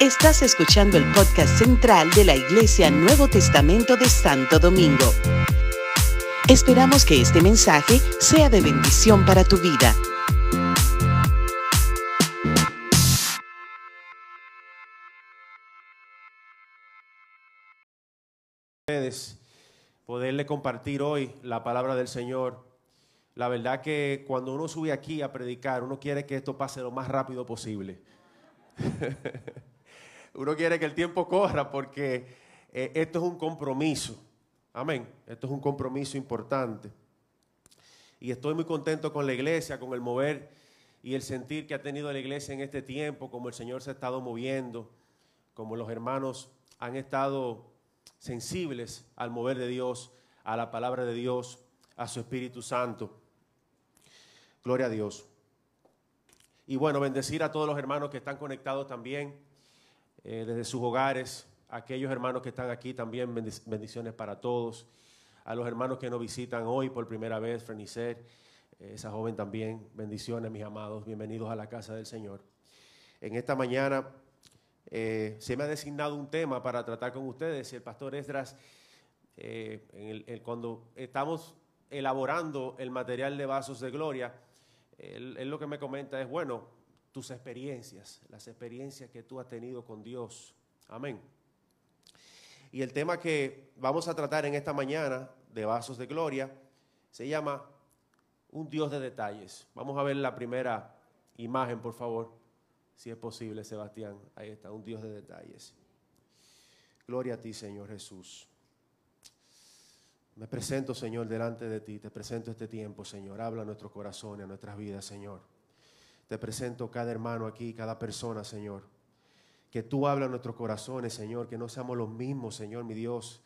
Estás escuchando el podcast central de la Iglesia Nuevo Testamento de Santo Domingo. Esperamos que este mensaje sea de bendición para tu vida. poderle compartir hoy la palabra del Señor. La verdad que cuando uno sube aquí a predicar, uno quiere que esto pase lo más rápido posible. uno quiere que el tiempo corra porque eh, esto es un compromiso. Amén. Esto es un compromiso importante. Y estoy muy contento con la iglesia, con el mover y el sentir que ha tenido la iglesia en este tiempo, como el Señor se ha estado moviendo, como los hermanos han estado sensibles al mover de Dios, a la palabra de Dios, a su Espíritu Santo. Gloria a Dios. Y bueno, bendecir a todos los hermanos que están conectados también eh, desde sus hogares, aquellos hermanos que están aquí también, bendiciones para todos. A los hermanos que nos visitan hoy por primera vez, Frenicer, eh, esa joven también, bendiciones mis amados, bienvenidos a la casa del Señor. En esta mañana eh, se me ha designado un tema para tratar con ustedes. El pastor Esdras, cuando estamos elaborando el material de vasos de gloria, él, lo que me comenta es, bueno, tus experiencias, las experiencias que tú has tenido con Dios. Amén. Y el tema que vamos a tratar en esta mañana de vasos de gloria se llama un Dios de detalles. Vamos a ver la primera imagen, por favor si es posible, Sebastián. Ahí está, un Dios de detalles. Gloria a ti, Señor Jesús. Me presento, Señor, delante de ti. Te presento este tiempo, Señor. Habla a nuestros corazones, a nuestras vidas, Señor. Te presento cada hermano aquí, cada persona, Señor. Que tú hablas a nuestros corazones, Señor. Que no seamos los mismos, Señor, mi Dios.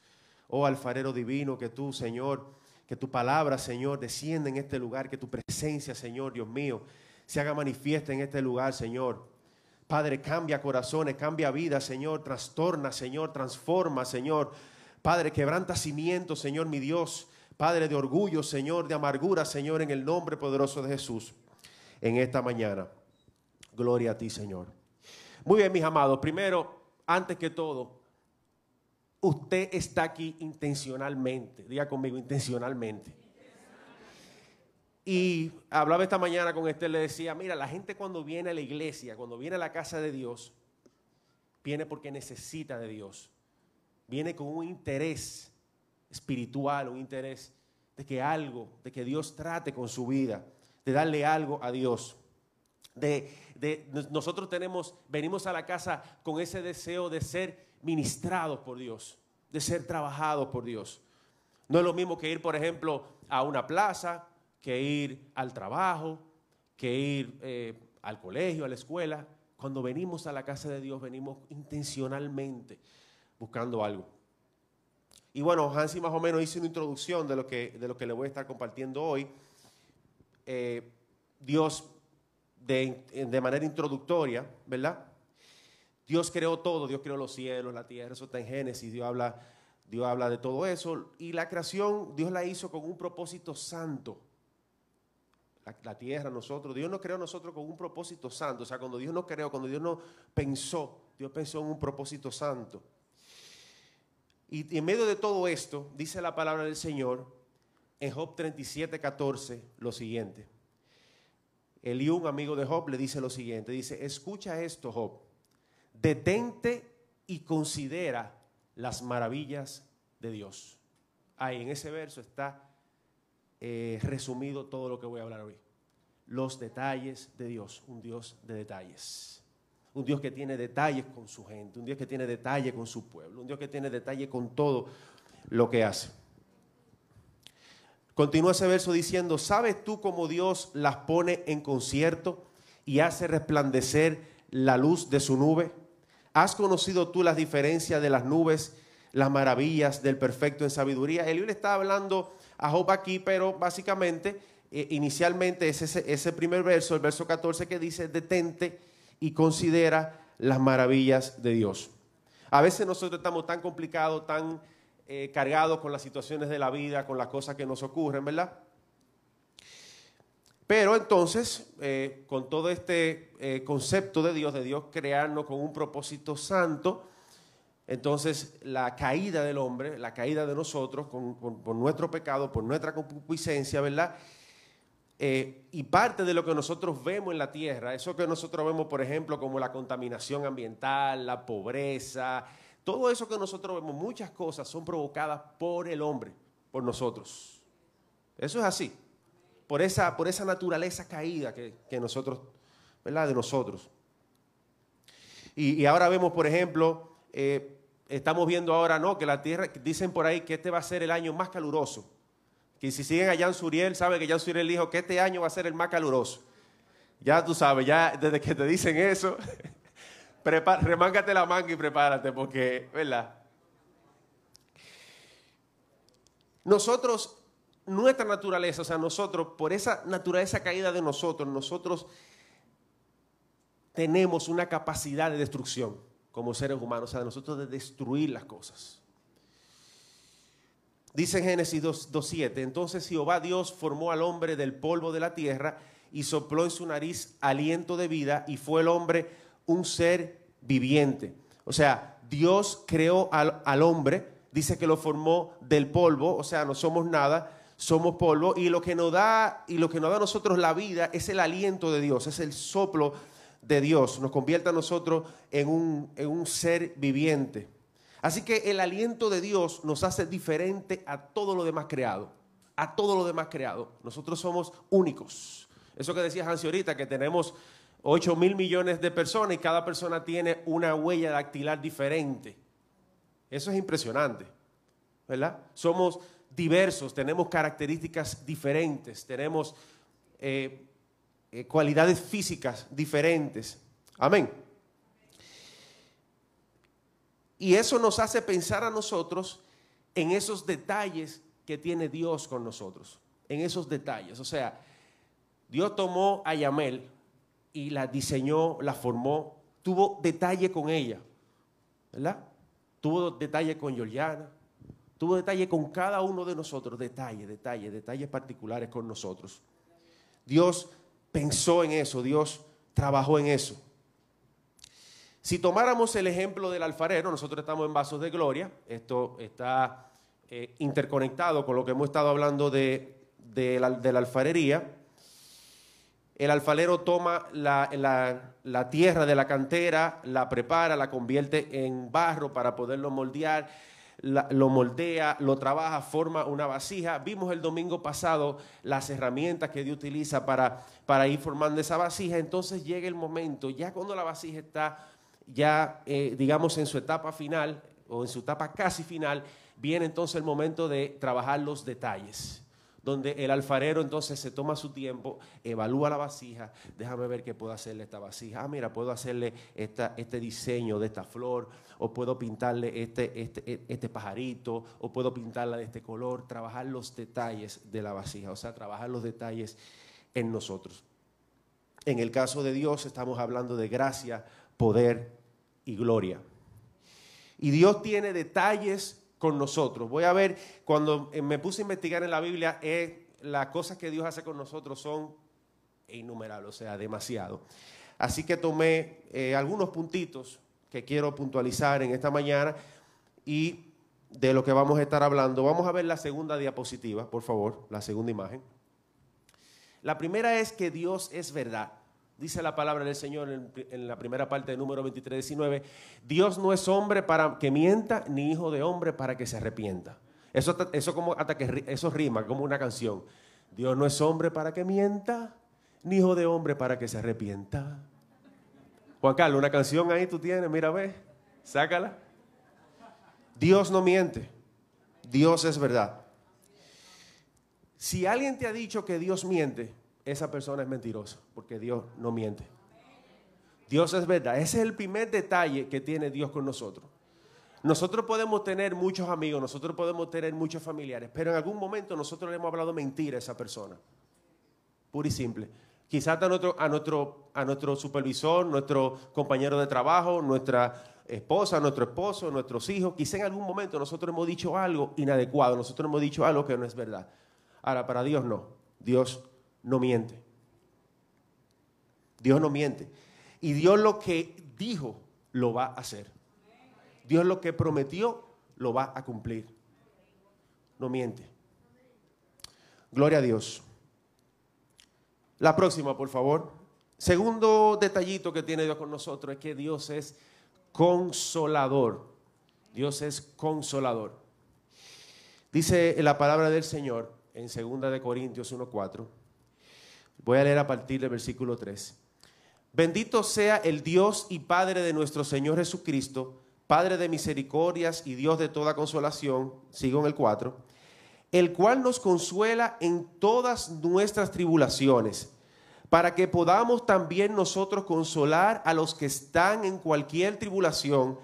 Oh alfarero divino, que tú, Señor, que tu palabra, Señor, descienda en este lugar. Que tu presencia, Señor, Dios mío, se haga manifiesta en este lugar, Señor. Padre, cambia corazones, cambia vidas, Señor, trastorna, Señor, transforma, Señor. Padre, quebranta cimientos, Señor, mi Dios. Padre de orgullo, Señor, de amargura, Señor, en el nombre poderoso de Jesús, en esta mañana. Gloria a ti, Señor. Muy bien, mis amados. Primero, antes que todo, usted está aquí intencionalmente. Diga conmigo, intencionalmente. Y hablaba esta mañana con Esther, le decía, mira, la gente cuando viene a la iglesia, cuando viene a la casa de Dios, viene porque necesita de Dios. Viene con un interés espiritual, un interés de que algo, de que Dios trate con su vida, de darle algo a Dios. De, nosotros tenemos, venimos a la casa con ese deseo de ser ministrados por Dios, de ser trabajados por Dios. No es lo mismo que ir, por ejemplo, a una plaza, que ir al trabajo, que ir eh, al colegio, a la escuela. Cuando venimos a la casa de Dios, venimos intencionalmente buscando algo. Y bueno, Hansi más o menos hizo una introducción de lo que, de lo que le voy a estar compartiendo hoy. Eh, Dios, de, manera introductoria, ¿verdad? Dios creó todo, Dios creó los cielos, la tierra, eso está en Génesis, Dios habla, Dios habla de todo eso. Y la creación, Dios la hizo con un propósito santo la, tierra, nosotros. Dios nos creó a nosotros con un propósito santo. O sea, cuando Dios nos creó, cuando Dios nos pensó, Dios pensó en un propósito santo. Y, en medio de todo esto, dice la palabra del Señor en Job 37, 14, lo siguiente. Eliú, un amigo de Job, le dice lo siguiente. Dice, escucha esto, Job. Detente y considera las maravillas de Dios. Ahí en ese verso está eh, resumido todo lo que voy a hablar hoy. Los detalles de Dios, un Dios de detalles. Un Dios que tiene detalles con su gente, un Dios que tiene detalle con su pueblo, un Dios que tiene detalle con todo lo que hace. Continúa ese verso diciendo, ¿sabes tú cómo Dios las pone en concierto y hace resplandecer la luz de su nube? ¿Has conocido tú las diferencias de las nubes, las maravillas del perfecto en sabiduría? El libro está hablando a Job aquí, pero básicamente, eh, inicialmente es ese, ese primer verso, el verso 14, que dice, detente y considera las maravillas de Dios. A veces nosotros estamos tan complicados, tan eh, cargados con las situaciones de la vida, con las cosas que nos ocurren, ¿verdad? Pero entonces, eh, con todo este eh, concepto de Dios, de Dios crearnos con un propósito santo, entonces la caída del hombre, la caída de nosotros, por nuestro pecado, por nuestra concupiscencia, ¿verdad? Eh, y parte de lo que nosotros vemos en la tierra, eso que nosotros vemos, por ejemplo, como la contaminación ambiental, la pobreza, todo eso que nosotros vemos, muchas cosas son provocadas por el hombre, por nosotros. Eso es así, por esa, por esa naturaleza caída que, nosotros, ¿verdad? De nosotros. Y, ahora vemos, por ejemplo, eh, estamos viendo ahora, ¿no? Que la tierra, dicen por ahí que este va a ser el año más caluroso que si siguen a Jan Suriel, sabe que Jan Suriel dijo que este año va a ser el más caluroso. Ya tú sabes, ya desde que te dicen eso, remángate la manga y prepárate, porque, ¿verdad? Nosotros, nuestra naturaleza, o sea, nosotros, por esa naturaleza caída de nosotros, nosotros tenemos una capacidad de destrucción como seres humanos, o sea, nosotros de destruir las cosas. Dice Génesis 2.7, entonces Jehová Dios formó al hombre del polvo de la tierra y sopló en su nariz aliento de vida y fue el hombre un ser viviente. O sea, Dios creó al, hombre, dice que lo formó del polvo, o sea, no somos nada, somos polvo y lo que nos da y lo que nos da a nosotros la vida es el aliento de Dios, es el soplo de Dios, nos convierte a nosotros en un, en un ser viviente. Así que el aliento de Dios nos hace diferente a todo lo demás creado. A todo lo demás creado. Nosotros somos únicos. Eso que decía Hansi ahorita, que tenemos 8 mil millones de personas y cada persona tiene una huella dactilar diferente. Eso es impresionante. ¿Verdad? Somos diversos, tenemos características diferentes, tenemos eh, eh, cualidades físicas diferentes. Amén. Y eso nos hace pensar a nosotros en esos detalles que tiene Dios con nosotros, en esos detalles. O sea, Dios tomó a Yamel y la diseñó, la formó, tuvo detalle con ella, ¿verdad? Tuvo detalle con Yoliana, tuvo detalle con cada uno de nosotros, detalle, detalle, detalles particulares con nosotros. Dios pensó en eso, Dios trabajó en eso. Si tomáramos el ejemplo del alfarero, nosotros estamos en vasos de gloria, esto está eh, interconectado con lo que hemos estado hablando de, la, alfarería. El alfarero toma la, tierra de la cantera, la prepara, la convierte en barro para poderlo moldear, lo moldea, lo trabaja, forma una vasija. Vimos el domingo pasado las herramientas que Dios utiliza para, para ir formando esa vasija. Entonces llega el momento, ya cuando la vasija está ya, eh, digamos, en su etapa final o en su etapa casi final, viene entonces el momento de trabajar los detalles, donde el alfarero entonces se toma su tiempo, evalúa la vasija, déjame ver qué puedo hacerle a esta vasija, ah, mira, puedo hacerle este diseño de esta flor, o puedo pintarle este, este, este pajarito, o puedo pintarla de este color, trabajar los detalles de la vasija, o sea, trabajar los detalles en nosotros. En el caso de Dios estamos hablando de gracia, poder y gloria. Y Dios tiene detalles con nosotros. Voy a ver, cuando eh, me puse a investigar en la Biblia, eh, las cosas que Dios hace con nosotros son innumerables, o sea, demasiado. Así que tomé eh, algunos puntitos que quiero puntualizar en esta mañana y de lo que vamos a estar hablando. Vamos a ver la segunda diapositiva, por favor, la segunda imagen. La primera es que Dios es verdad. Dice la palabra del Señor en, la primera parte del número 23, 19, Dios no es hombre para que mienta, ni hijo de hombre para que se arrepienta. Eso, eso, como, hasta que, eso rima como una canción. Dios no es hombre para que mienta, ni hijo de hombre para que se arrepienta. Juan Carlos, una canción ahí tú tienes, mira, ve, sácala. Dios no miente, Dios es verdad. Si alguien te ha dicho que Dios miente, esa persona es mentirosa, porque Dios no miente. Dios es verdad. Ese es el primer detalle que tiene Dios con nosotros. Nosotros podemos tener muchos amigos, nosotros podemos tener muchos familiares, pero en algún momento nosotros le hemos hablado mentira a esa persona. Pura y simple. Quizás a nuestro, a nuestro, a nuestro supervisor, nuestro compañero de trabajo, nuestra esposa, nuestro esposo, nuestros hijos, quizá en algún momento nosotros hemos dicho algo inadecuado, nosotros hemos dicho algo que no es verdad. Ahora, para Dios no. Dios no miente. Dios no miente. Y Dios lo que dijo, lo va a hacer. Dios lo que prometió, lo va a cumplir. No miente. Gloria a Dios. La próxima, por favor. Segundo detallito que tiene Dios con nosotros es que Dios es consolador. Dios es consolador. Dice la palabra del Señor en 2 de Corintios 1:4. Voy a leer a partir del versículo 3. Bendito sea el Dios y Padre de nuestro Señor Jesucristo, Padre de misericordias y Dios de toda consolación, sigo en el 4, el cual nos consuela en todas nuestras tribulaciones, para que podamos también nosotros consolar a los que están en cualquier tribulación,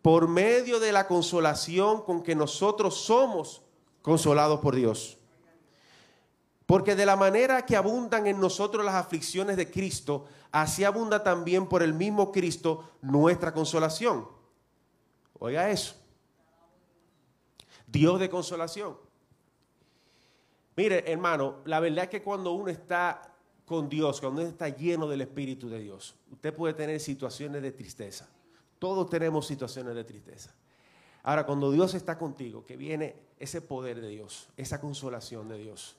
por medio de la consolación con que nosotros somos consolados por Dios. Porque de la manera que abundan en nosotros las aflicciones de Cristo, así abunda también por el mismo Cristo nuestra consolación. Oiga eso. Dios de consolación. Mire, hermano, la verdad es que cuando uno está con Dios, cuando uno está lleno del Espíritu de Dios, usted puede tener situaciones de tristeza. Todos tenemos situaciones de tristeza. Ahora, cuando Dios está contigo, que viene ese poder de Dios, esa consolación de Dios,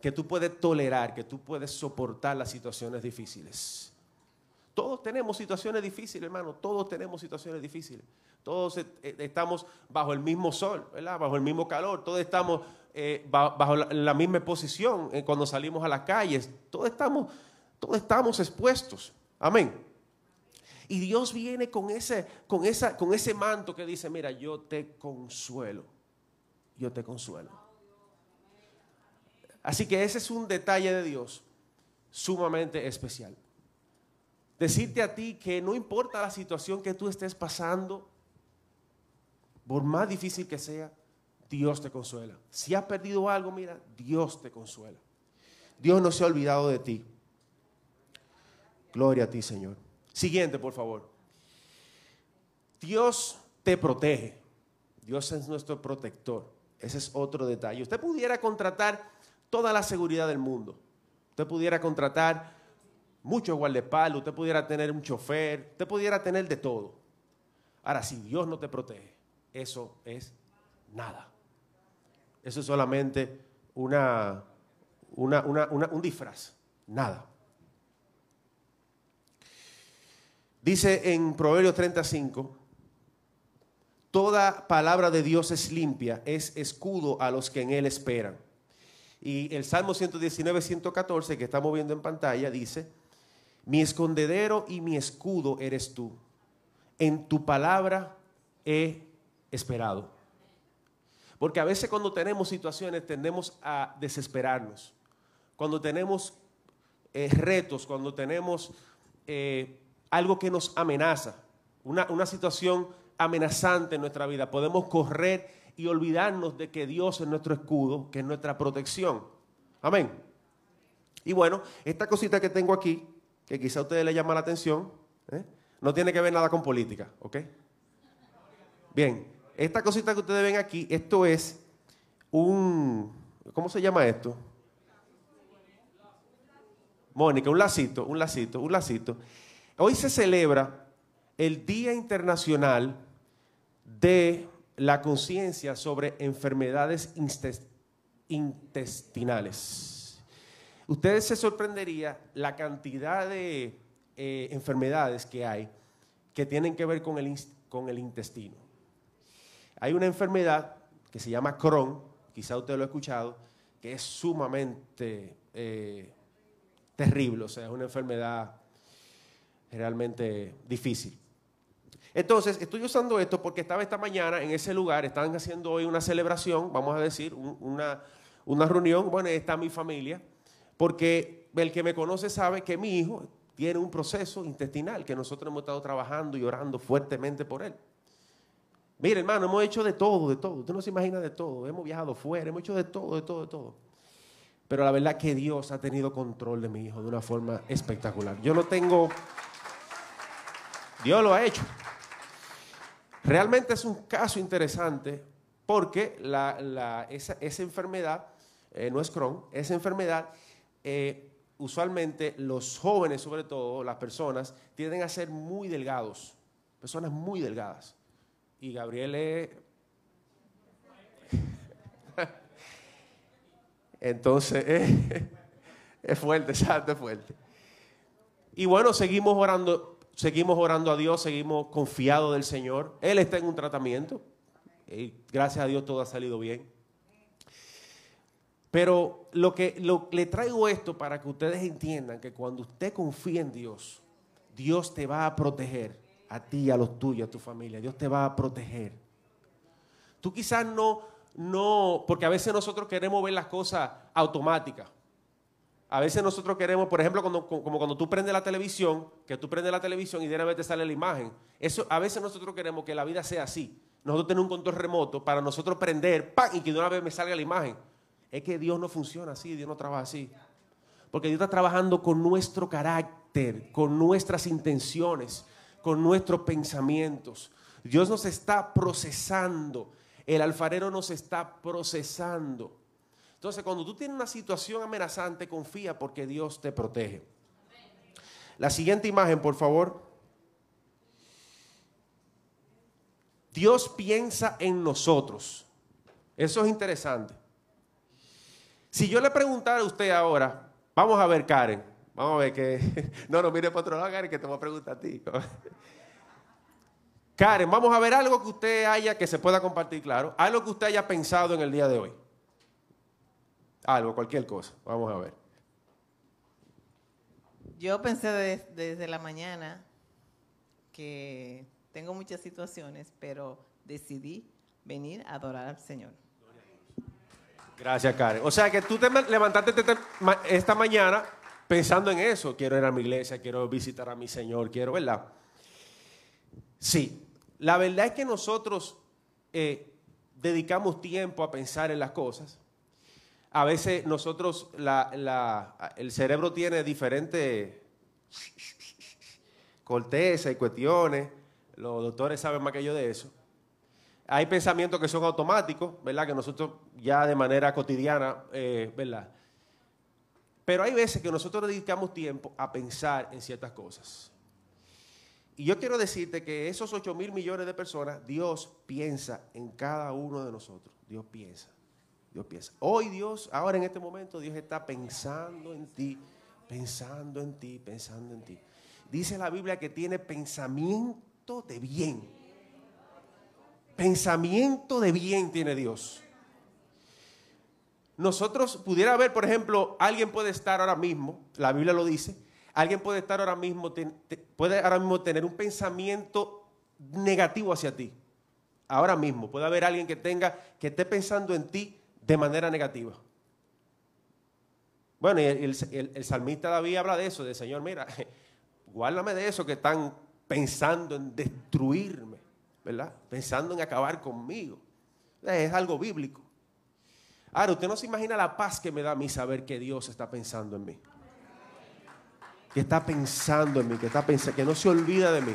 que tú puedes tolerar, que tú puedes soportar las situaciones difíciles. Todos tenemos situaciones difíciles, hermano, todos tenemos situaciones difíciles. Todos eh, estamos bajo el mismo sol, ¿verdad? bajo el mismo calor, todos estamos eh, bajo la, misma posición eh, cuando salimos a las calles, todos estamos, todos estamos expuestos. Amén. Y Dios viene con ese, con, esa, con ese manto que dice, mira, yo te consuelo, yo te consuelo. Así que ese es un detalle de Dios sumamente especial. Decirte a ti que no importa la situación que tú estés pasando, por más difícil que sea, Dios te consuela. Si has perdido algo, mira, Dios te consuela. Dios no se ha olvidado de ti. Gloria a ti, Señor. Siguiente, por favor. Dios te protege. Dios es nuestro protector. Ese es otro detalle. Usted pudiera contratar toda la seguridad del mundo. Usted pudiera contratar muchos guardaespaldas, usted pudiera tener un chofer, usted pudiera tener de todo. Ahora, si Dios no te protege, eso es nada. Eso es solamente una, un disfraz, nada. Dice en Proverbios 35, toda palabra de Dios es limpia, es escudo a los que en él esperan. Y el Salmo 119, 114 que estamos viendo en pantalla dice, mi escondedero y mi escudo eres tú. En tu palabra he esperado. Porque a veces cuando tenemos situaciones tendemos a desesperarnos. Cuando tenemos eh, retos, cuando tenemos eh, algo que nos amenaza, una, una situación amenazante en nuestra vida, podemos correr y olvidarnos de que Dios es nuestro escudo, que es nuestra protección. Amén. Y bueno, esta cosita que tengo aquí, que quizá a ustedes les llama la atención, ¿eh? no tiene que ver nada con política, ¿ok? Bien, esta cosita que ustedes ven aquí, esto es un, ¿cómo se llama esto? Mónica, un lacito, un lacito, un lacito. Hoy se celebra el Día Internacional de la conciencia sobre enfermedades intestinales. Ustedes se sorprendería la cantidad de eh, enfermedades que hay que tienen que ver con el, intestino. Hay una enfermedad que se llama Crohn, quizá usted lo ha escuchado, que es sumamente eh, terrible, o sea, es una enfermedad realmente difícil. Entonces, estoy usando esto porque estaba esta mañana en ese lugar, están haciendo hoy una celebración, vamos a decir, una, una reunión, bueno, está mi familia, porque el que me conoce sabe que mi hijo tiene un proceso intestinal que nosotros hemos estado trabajando y orando fuertemente por él. Mire, hermano, hemos hecho de todo, de todo. Usted no se imagina de todo. Hemos viajado fuera, hemos hecho de todo, de todo, de todo. Pero la verdad que Dios ha tenido control de mi hijo de una forma espectacular. Yo no tengo... Dios lo ha hecho. Realmente es un caso interesante porque esa, enfermedad, eh, no es Crohn, esa enfermedad eh, usualmente los jóvenes, sobre todo, las personas, tienden a ser muy delgados, personas muy delgadas. Y Gabriel es... Entonces, es fuerte, es fuerte. Y bueno, seguimos orando, seguimos orando a Dios, seguimos confiados del Señor. Él está en un tratamiento. Y gracias a Dios todo ha salido bien. Pero lo que le traigo esto para que ustedes entiendan que cuando usted confía en Dios, Dios te va a proteger a ti, a los tuyos, a tu familia. Dios te va a proteger. Tú quizás no, no, porque a veces nosotros queremos ver las cosas automáticas. A veces nosotros queremos, por ejemplo, como cuando tú prendes la televisión, que tú prendes la televisión y de una vez te sale la imagen. Eso, a veces nosotros queremos que la vida sea así. Nosotros tenemos un control remoto para nosotros prender, ¡pam! y que de una vez me salga la imagen. Es que Dios no funciona así, Dios no trabaja así. Porque Dios está trabajando con nuestro carácter, con nuestras intenciones, con nuestros pensamientos. Dios nos está procesando. El alfarero nos está procesando. Entonces, cuando tú tienes una situación amenazante, confía porque Dios te protege. La siguiente imagen, por favor. Dios piensa en nosotros. Eso es interesante. Si yo le preguntara a usted ahora, vamos a ver, Karen, vamos a ver que. No, no, mire para otro lado, Karen, que te voy a preguntar a ti. Karen, vamos a ver algo que usted haya, que se pueda compartir, claro, algo que usted haya pensado en el día de hoy. Algo, cualquier cosa. Vamos a ver. Yo pensé desde la mañana que tengo muchas situaciones, pero decidí venir a adorar al Señor. Gracias, Karen. O sea que tú te levantaste esta mañana pensando en eso. Quiero ir a mi iglesia, quiero visitar a mi Señor, quiero, ¿verdad? Sí, la verdad es que nosotros eh, dedicamos tiempo a pensar en las cosas. A veces nosotros, el cerebro tiene diferentes cortezas y cuestiones. Los doctores saben más que yo de eso. Hay pensamientos que son automáticos, ¿verdad? Que nosotros ya de manera cotidiana, eh, ¿verdad? Pero hay veces que nosotros dedicamos tiempo a pensar en ciertas cosas. Y yo quiero decirte que esos 8 mil millones de personas, Dios piensa en cada uno de nosotros. Dios piensa. Dios piensa. Hoy Dios, ahora en este momento, Dios está pensando en ti, pensando en ti, pensando en ti. Dice la Biblia que tiene pensamiento de bien Pensamiento de bien tiene Dios. Nosotros pudiera ver, por ejemplo, alguien puede estar ahora mismo, la Biblia lo dice, alguien puede estar ahora mismo, puede ahora mismo tener un pensamiento negativo hacia ti. Ahora mismo puede haber alguien que tenga, que esté pensando en ti de manera negativa. Bueno, y el, salmista David habla de eso, de Señor, mira, guárdame de eso que están pensando en destruirme. ¿verdad? Pensando en acabar conmigo. Es algo bíblico. Ahora, usted no se imagina la paz que me da a mí saber que Dios está pensando en mí. Que está pensando en mí, que, está pensando, que no se olvida de mí.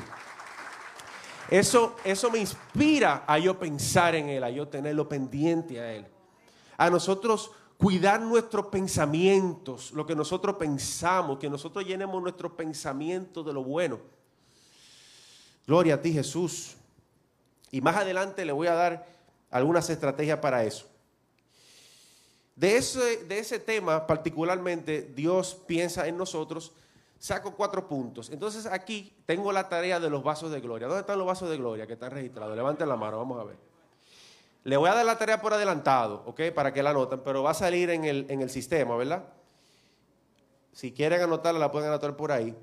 Eso, eso me inspira a yo pensar en Él, a yo tenerlo pendiente a Él. A nosotros cuidar nuestros pensamientos, lo que nosotros pensamos, que nosotros llenemos nuestros pensamientos de lo bueno. Gloria a ti, Jesús. Y más adelante le voy a dar algunas estrategias para eso. De ese, de ese tema particularmente, Dios piensa en nosotros. Saco cuatro puntos. Entonces aquí tengo la tarea de los vasos de gloria. ¿Dónde están los vasos de gloria que están registrados? Levanten la mano, vamos a ver. Le voy a dar la tarea por adelantado, ¿ok? Para que la anoten, pero va a salir en el, en el sistema, ¿verdad? Si quieren anotarla, la pueden anotar por ahí.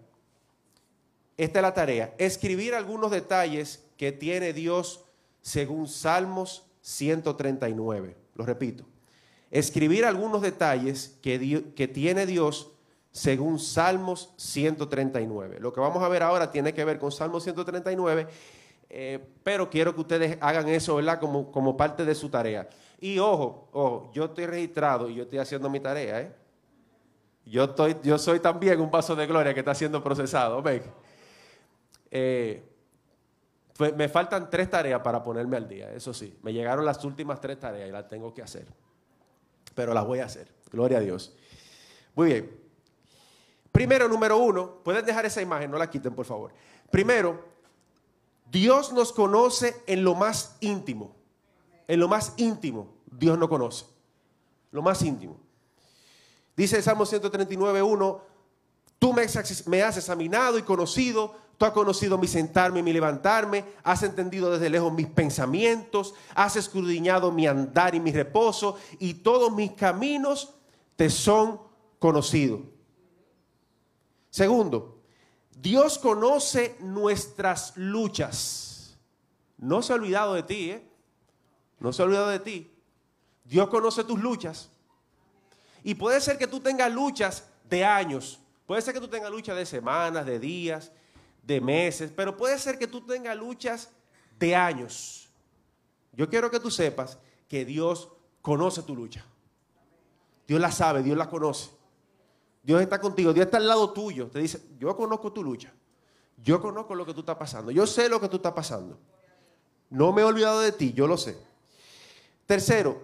Esta es la tarea. Escribir algunos detalles que tiene Dios según Salmos 139. Lo repito. Escribir algunos detalles que, que tiene Dios según Salmos 139. Lo que vamos a ver ahora tiene que ver con Salmos 139, eh, pero quiero que ustedes hagan eso, ¿verdad? Como, como parte de su tarea. Y ojo, ojo, yo estoy registrado y yo estoy haciendo mi tarea, ¿eh? Yo, estoy, yo soy también un vaso de gloria que está siendo procesado. Eh, me faltan tres tareas para ponerme al día, eso sí. Me llegaron las últimas tres tareas y las tengo que hacer. Pero las voy a hacer. Gloria a Dios. Muy bien. Primero, número uno, pueden dejar esa imagen, no la quiten por favor. Primero, Dios nos conoce en lo más íntimo. En lo más íntimo, Dios nos conoce. Lo más íntimo. Dice el Salmo 139, 1, tú me has examinado y conocido, tú has conocido mi sentarme y mi levantarme, has entendido desde lejos mis pensamientos, has escudriñado mi andar y mi reposo, y todos mis caminos te son conocidos. Segundo, Dios conoce nuestras luchas. No se ha olvidado de ti, ¿eh? No se ha olvidado de ti. Dios conoce tus luchas. Y puede ser que tú tengas luchas de años. Puede ser que tú tengas luchas de semanas, de días, de meses. Pero puede ser que tú tengas luchas de años. Yo quiero que tú sepas que Dios conoce tu lucha. Dios la sabe, Dios la conoce. Dios está contigo, Dios está al lado tuyo. Te dice, yo conozco tu lucha. Yo conozco lo que tú estás pasando. Yo sé lo que tú estás pasando. No me he olvidado de ti, yo lo sé. Tercero,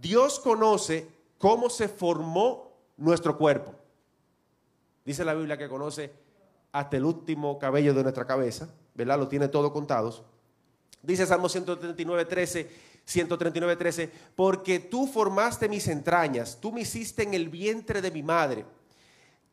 Dios conoce cómo se formó nuestro cuerpo. Dice la Biblia que conoce hasta el último cabello de nuestra cabeza, ¿verdad? Lo tiene todo contados. Dice Salmo 139, 13, 139, 13, porque tú formaste mis entrañas, tú me hiciste en el vientre de mi madre.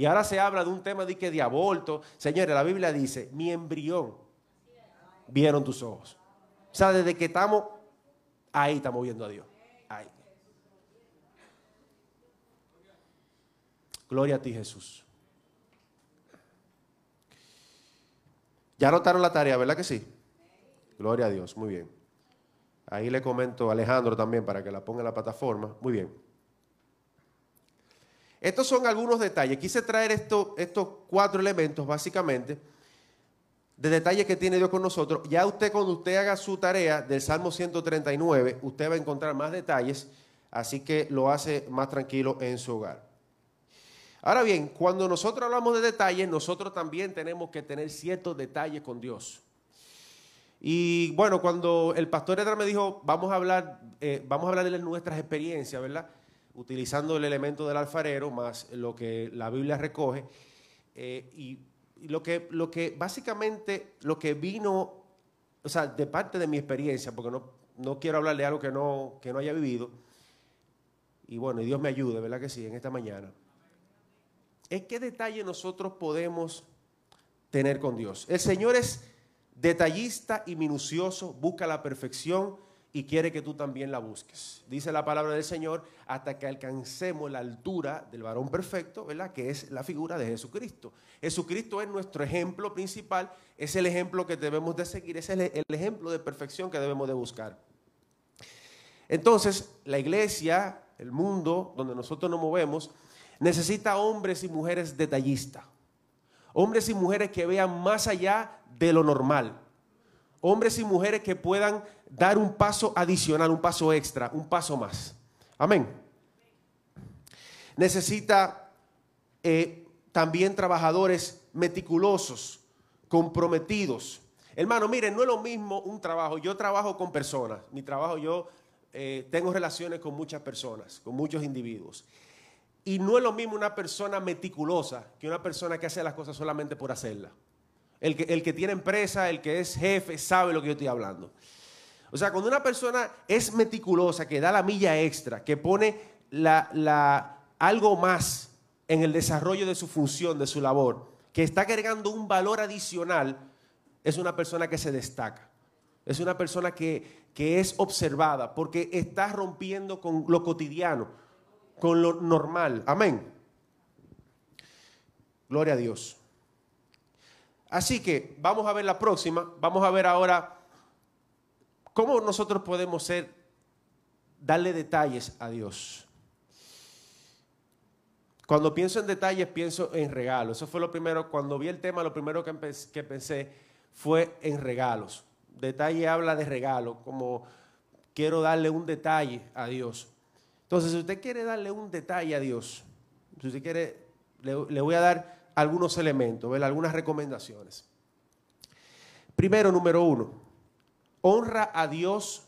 Y ahora se habla de un tema de que de aborto. Señores, la Biblia dice, mi embrión vieron tus ojos. O sea, desde que estamos ahí, estamos viendo a Dios. Gloria a ti, Jesús. Ya notaron la tarea, ¿verdad que sí? Gloria a Dios, muy bien. Ahí le comento Alejandro también para que la ponga en la plataforma. Muy bien. Estos son algunos detalles. Quise traer estos cuatro elementos básicamente de detalles que tiene Dios con nosotros. Ya usted cuando usted haga su tarea del Salmo 139, usted va a encontrar más detalles, así que lo hace más tranquilo en su hogar. Ahora bien, cuando nosotros hablamos de detalles, nosotros también tenemos que tener ciertos detalles con Dios. Y bueno, cuando el pastor Edra me dijo, vamos a hablar, eh, vamos a hablar de nuestras experiencias, ¿verdad? Utilizando el elemento del alfarero más lo que la Biblia recoge. Eh, y, lo, que, lo que básicamente, lo que vino, o sea, de parte de mi experiencia, porque no, no quiero hablar de algo que no, que no haya vivido, y bueno, y Dios me ayude, ¿verdad que sí, en esta mañana, es qué detalle nosotros podemos tener con Dios. El Señor es detallista y minucioso, busca la perfección y quiere que tú también la busques. Dice la palabra del Señor, hasta que alcancemos la altura del varón perfecto, ¿verdad? Que es la figura de Jesucristo. Jesucristo es nuestro ejemplo principal, es el ejemplo que debemos de seguir, es el, el ejemplo de perfección que debemos de buscar. Entonces, la iglesia, el mundo donde nosotros nos movemos, necesita hombres y mujeres detallistas. Hombres y mujeres que vean más allá de lo normal hombres y mujeres que puedan dar un paso adicional, un paso extra, un paso más. Amén. Necesita eh, también trabajadores meticulosos, comprometidos. Hermano, miren, no es lo mismo un trabajo. Yo trabajo con personas. Mi trabajo, yo eh, tengo relaciones con muchas personas, con muchos individuos. Y no es lo mismo una persona meticulosa que una persona que hace las cosas solamente por hacerlas. El que, el que tiene empresa, el que es jefe, sabe lo que yo estoy hablando. O sea, cuando una persona es meticulosa, que da la milla extra, que pone la, algo más en el desarrollo de su función, de su labor, que está agregando un valor adicional, es una persona que se destaca. Es una persona que, que es observada porque está rompiendo con lo cotidiano, con lo normal. Amén. Gloria a Dios. Así que vamos a ver la próxima, vamos a ver ahora cómo nosotros podemos ser, darle detalles a Dios. Cuando pienso en detalles, pienso en regalos. Eso fue lo primero, cuando vi el tema, lo primero que, pensé fue en regalos. Detalle habla de regalo, como quiero darle un detalle a Dios. Entonces, si usted quiere darle un detalle a Dios, si usted quiere, le, voy a dar algunos elementos, algunas recomendaciones. Primero, número uno, honra a Dios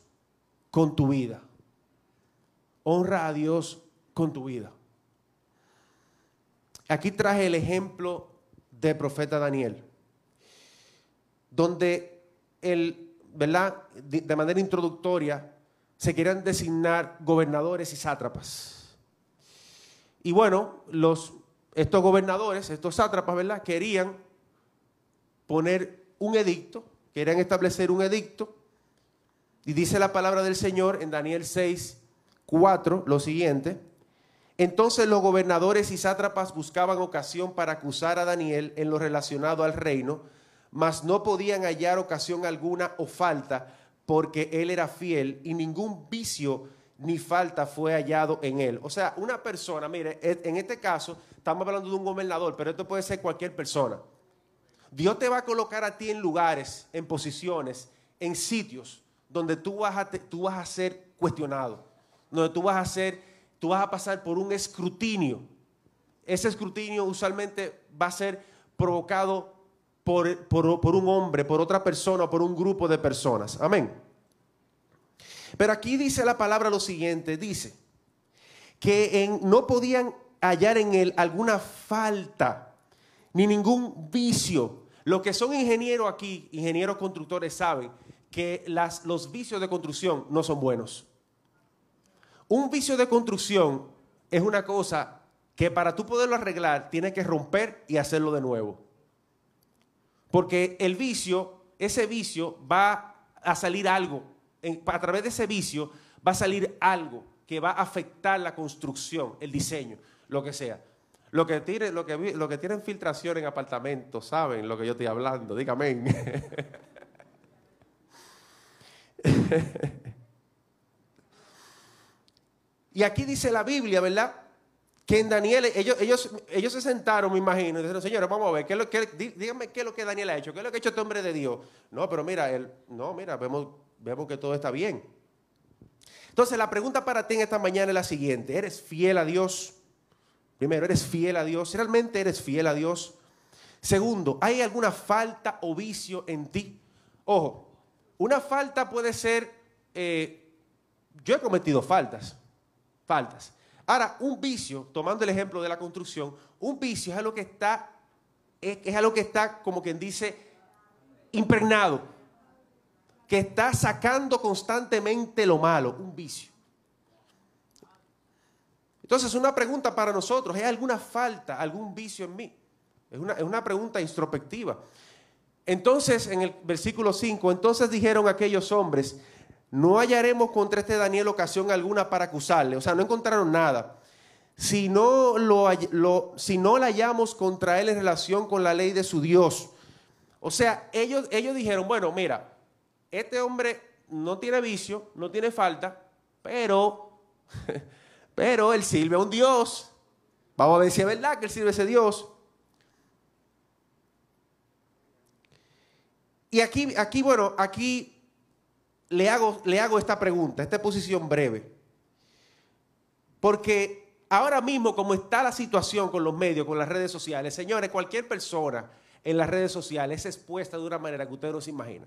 con tu vida. Honra a Dios con tu vida. Aquí traje el ejemplo del profeta Daniel, donde el, ¿verdad? De manera introductoria, se querían designar gobernadores y sátrapas. Y bueno, los, estos gobernadores, estos sátrapas, ¿verdad? Querían poner un edicto, querían establecer un edicto. Y dice la palabra del Señor en Daniel 6, 4, lo siguiente. Entonces los gobernadores y sátrapas buscaban ocasión para acusar a Daniel en lo relacionado al reino, mas no podían hallar ocasión alguna o falta, porque él era fiel y ningún vicio ni falta fue hallado en él. O sea, una persona, mire, en este caso estamos hablando de un gobernador, pero esto puede ser cualquier persona. Dios te va a colocar a ti en lugares, en posiciones, en sitios donde tú vas a, tú vas a ser cuestionado, donde tú vas a ser tú vas a pasar por un escrutinio. Ese escrutinio usualmente va a ser provocado por, por, un hombre, por otra persona, por un grupo de personas. Amén. Pero aquí dice la palabra lo siguiente, dice que no podían hallar en él alguna falta ni ningún vicio. Los que son ingenieros aquí, ingenieros constructores, saben que los vicios de construcción no son buenos. Un vicio de construcción es una cosa que para tú poderlo arreglar tienes que romper y hacerlo de nuevo. Porque el vicio, ese vicio va a salir algo, a través de ese vicio va a salir algo que va a afectar la construcción, el diseño, lo que sea. Lo que, tiene, lo que, lo que tienen filtración en apartamentos, saben lo que yo estoy hablando, dígame. Y aquí dice la Biblia, ¿verdad? Que en Daniel, ellos, ellos, ellos se sentaron, me imagino, y dijeron, señores, vamos a ver, ¿qué es lo que, díganme qué es lo que Daniel ha hecho, qué es lo que ha hecho este hombre de Dios. No, pero mira, él, no, mira, vemos, vemos que todo está bien. Entonces, la pregunta para ti en esta mañana es la siguiente: ¿eres fiel a Dios? Primero, ¿eres fiel a Dios? ¿Realmente eres fiel a Dios? Segundo, ¿hay alguna falta o vicio en ti? Ojo, una falta puede ser, eh, yo he cometido faltas faltas. Ahora, un vicio, tomando el ejemplo de la construcción, un vicio es algo que está, es, algo que está, como quien dice, impregnado, que está sacando constantemente lo malo, un vicio. Entonces, una pregunta para nosotros, ¿hay alguna falta, algún vicio en mí? Es una, es una pregunta introspectiva. Entonces, en el versículo 5, entonces dijeron aquellos hombres, no hallaremos contra este Daniel ocasión alguna para acusarle. O sea, no encontraron nada. Si no, lo, la hallamos contra él en relación con la ley de su Dios. O sea, ellos, ellos dijeron, bueno, mira, este hombre no tiene vicio, no tiene falta, pero, pero él sirve a un Dios. Vamos a ver si es verdad que él sirve a ese Dios. Y aquí, aquí, bueno, aquí le hago, le hago esta pregunta, esta posición breve. Porque ahora mismo, como está la situación con los medios, con las redes sociales, señores, cualquier persona en las redes sociales es expuesta de una manera que usted no se imagina.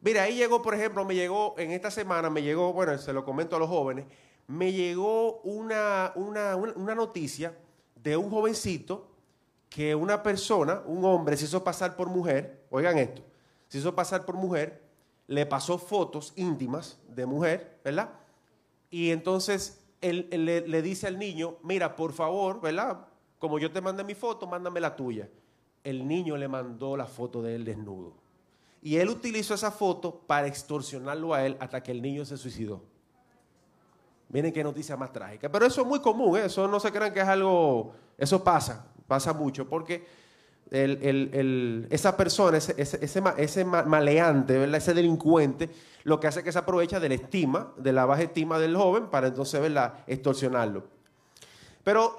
Mira, ahí llegó, por ejemplo, me llegó, en esta semana me llegó, bueno, se lo comento a los jóvenes, me llegó una, una, una noticia de un jovencito que una persona, un hombre, se hizo pasar por mujer, oigan esto, se hizo pasar por mujer le pasó fotos íntimas de mujer, ¿verdad? Y entonces él, le, dice al niño, mira, por favor, ¿verdad? Como yo te mandé mi foto, mándame la tuya. El niño le mandó la foto de él desnudo. Y él utilizó esa foto para extorsionarlo a él hasta que el niño se suicidó. Miren qué noticia más trágica. Pero eso es muy común, ¿eh? eso no se crean que es algo, eso pasa, pasa mucho, porque esa persona, ese, ese, maleante, ese delincuente, lo que hace es que se aprovecha de la estima, de la baja estima del joven, para entonces extorsionarlo. Pero